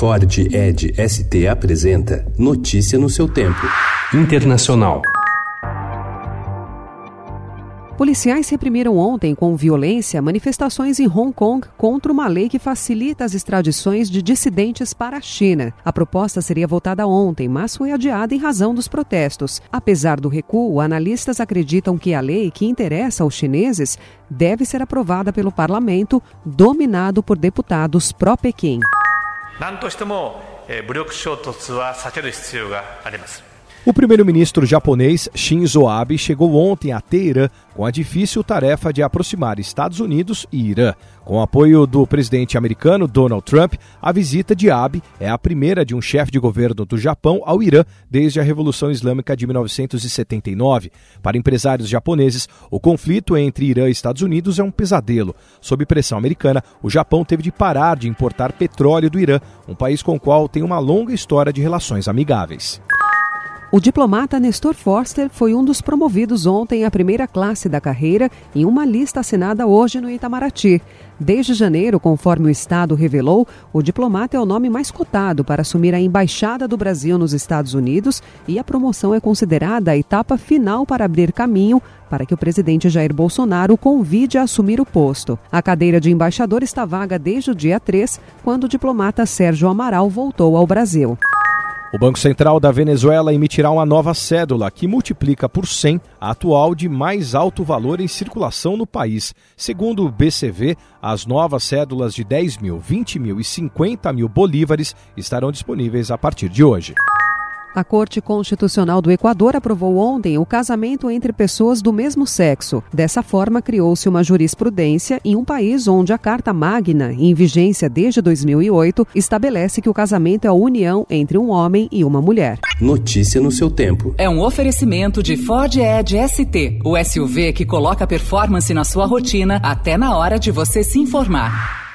Ford Ed ST apresenta Notícia no seu tempo. Internacional. Policiais reprimiram ontem com violência manifestações em Hong Kong contra uma lei que facilita as extradições de dissidentes para a China. A proposta seria votada ontem, mas foi adiada em razão dos protestos. Apesar do recuo, analistas acreditam que a lei que interessa aos chineses deve ser aprovada pelo parlamento, dominado por deputados pró-Pequim. 何としても、武力衝突は避ける必要があります。O primeiro-ministro japonês Shinzo Abe chegou ontem a Teherã com a difícil tarefa de aproximar Estados Unidos e Irã. Com apoio do presidente americano Donald Trump, a visita de Abe é a primeira de um chefe de governo do Japão ao Irã desde a Revolução Islâmica de 1979. Para empresários japoneses, o conflito entre Irã e Estados Unidos é um pesadelo. Sob pressão americana, o Japão teve de parar de importar petróleo do Irã, um país com o qual tem uma longa história de relações amigáveis. O diplomata Nestor Forster foi um dos promovidos ontem à primeira classe da carreira em uma lista assinada hoje no Itamaraty. Desde janeiro, conforme o Estado revelou, o diplomata é o nome mais cotado para assumir a embaixada do Brasil nos Estados Unidos e a promoção é considerada a etapa final para abrir caminho para que o presidente Jair Bolsonaro convide a assumir o posto. A cadeira de embaixador está vaga desde o dia 3, quando o diplomata Sérgio Amaral voltou ao Brasil. O Banco Central da Venezuela emitirá uma nova cédula que multiplica por 100 a atual de mais alto valor em circulação no país. Segundo o BCV, as novas cédulas de 10 mil, 20 mil e 50 mil bolívares estarão disponíveis a partir de hoje. A Corte Constitucional do Equador aprovou ontem o casamento entre pessoas do mesmo sexo. Dessa forma, criou-se uma jurisprudência em um país onde a Carta Magna, em vigência desde 2008, estabelece que o casamento é a união entre um homem e uma mulher. Notícia no seu tempo. É um oferecimento de Ford Edge ST, o SUV que coloca performance na sua rotina até na hora de você se informar.